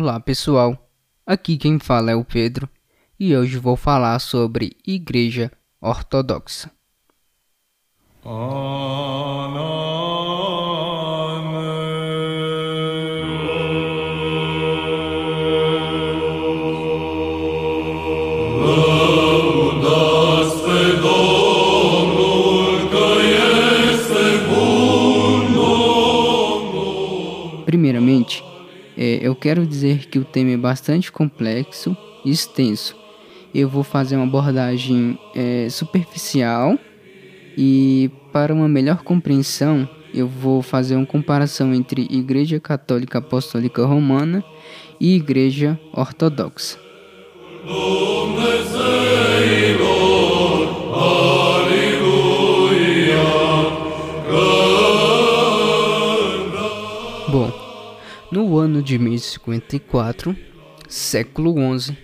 Olá pessoal, aqui quem fala é o Pedro e hoje vou falar sobre Igreja Ortodoxa. Primeiramente, eu quero dizer que o tema é bastante complexo e extenso. Eu vou fazer uma abordagem é, superficial e, para uma melhor compreensão, eu vou fazer uma comparação entre Igreja Católica Apostólica Romana e Igreja Ortodoxa. No ano de 1054, século XI,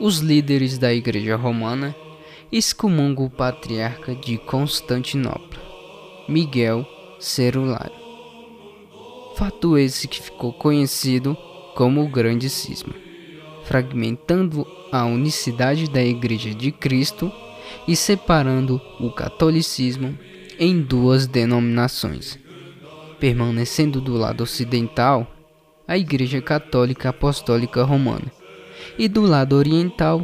os líderes da Igreja Romana excomungam o patriarca de Constantinopla, Miguel Cerulário. Fato esse que ficou conhecido como o Grande Cisma, fragmentando a unicidade da Igreja de Cristo e separando o catolicismo em duas denominações permanecendo do lado ocidental a Igreja Católica Apostólica Romana e do lado oriental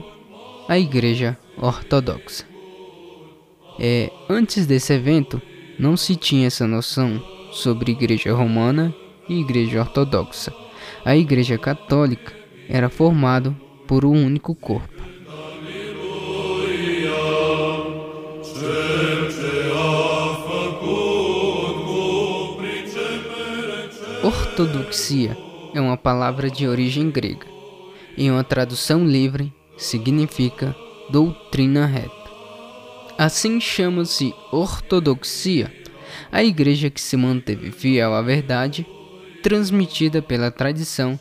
a Igreja Ortodoxa. É, antes desse evento, não se tinha essa noção sobre Igreja Romana e Igreja Ortodoxa. A Igreja Católica era formada por um único corpo. Ortodoxia é uma palavra de origem grega. Em uma tradução livre, significa doutrina reta. Assim chama-se ortodoxia a igreja que se manteve fiel à verdade, transmitida pela tradição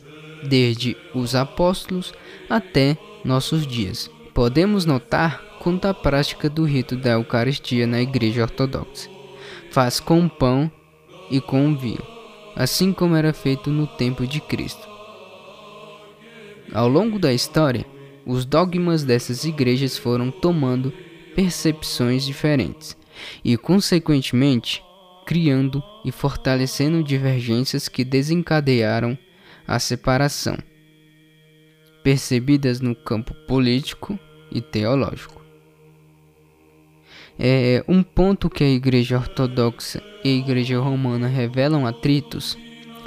desde os apóstolos até nossos dias. Podemos notar quanto a prática do rito da Eucaristia na igreja ortodoxa faz com o pão e com o vinho assim como era feito no tempo de Cristo. Ao longo da história, os dogmas dessas igrejas foram tomando percepções diferentes e, consequentemente, criando e fortalecendo divergências que desencadearam a separação, percebidas no campo político e teológico. É um ponto que a Igreja Ortodoxa e a Igreja Romana revelam atritos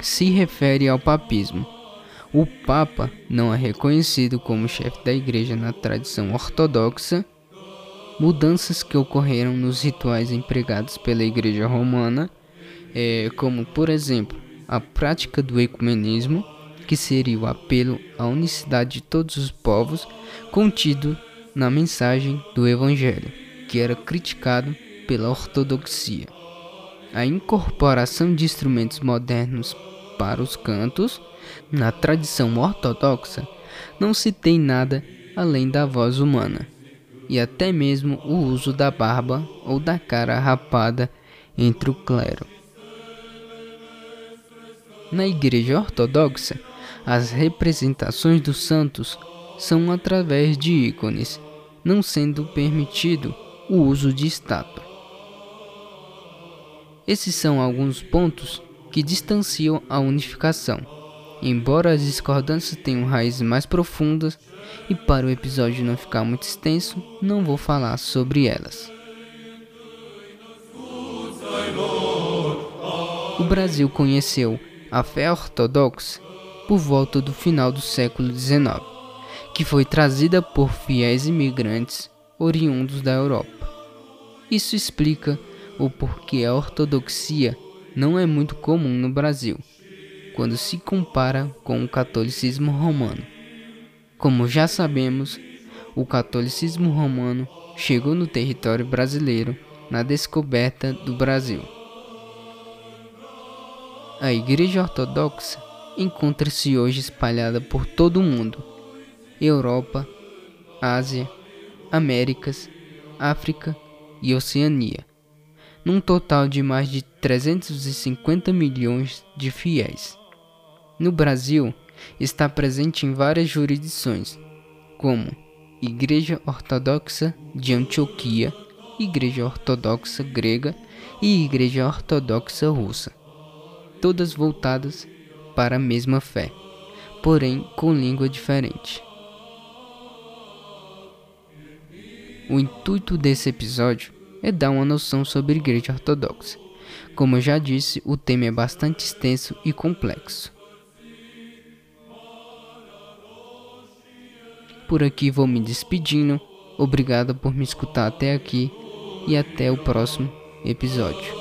se refere ao papismo. O Papa não é reconhecido como chefe da Igreja na tradição ortodoxa. Mudanças que ocorreram nos rituais empregados pela Igreja Romana, é, como por exemplo a prática do ecumenismo, que seria o apelo à unicidade de todos os povos, contido na mensagem do Evangelho que era criticado pela ortodoxia. A incorporação de instrumentos modernos para os cantos, na tradição ortodoxa, não se tem nada além da voz humana, e até mesmo o uso da barba ou da cara rapada entre o clero. Na Igreja Ortodoxa, as representações dos santos são através de ícones, não sendo permitido o uso de estátua. Esses são alguns pontos que distanciam a unificação, embora as discordâncias tenham raízes mais profundas, e para o episódio não ficar muito extenso, não vou falar sobre elas. O Brasil conheceu a fé ortodoxa por volta do final do século XIX, que foi trazida por fiéis imigrantes oriundos da Europa. Isso explica o porquê a ortodoxia não é muito comum no Brasil, quando se compara com o catolicismo romano. Como já sabemos, o catolicismo romano chegou no território brasileiro na descoberta do Brasil. A Igreja Ortodoxa encontra-se hoje espalhada por todo o mundo: Europa, Ásia, Américas, África e Oceania, num total de mais de 350 milhões de fiéis. No Brasil, está presente em várias jurisdições, como Igreja Ortodoxa de Antioquia, Igreja Ortodoxa Grega e Igreja Ortodoxa Russa, todas voltadas para a mesma fé, porém com língua diferente. O intuito desse episódio é dar uma noção sobre Igreja Ortodoxa. Como eu já disse, o tema é bastante extenso e complexo. Por aqui vou me despedindo. Obrigado por me escutar até aqui e até o próximo episódio.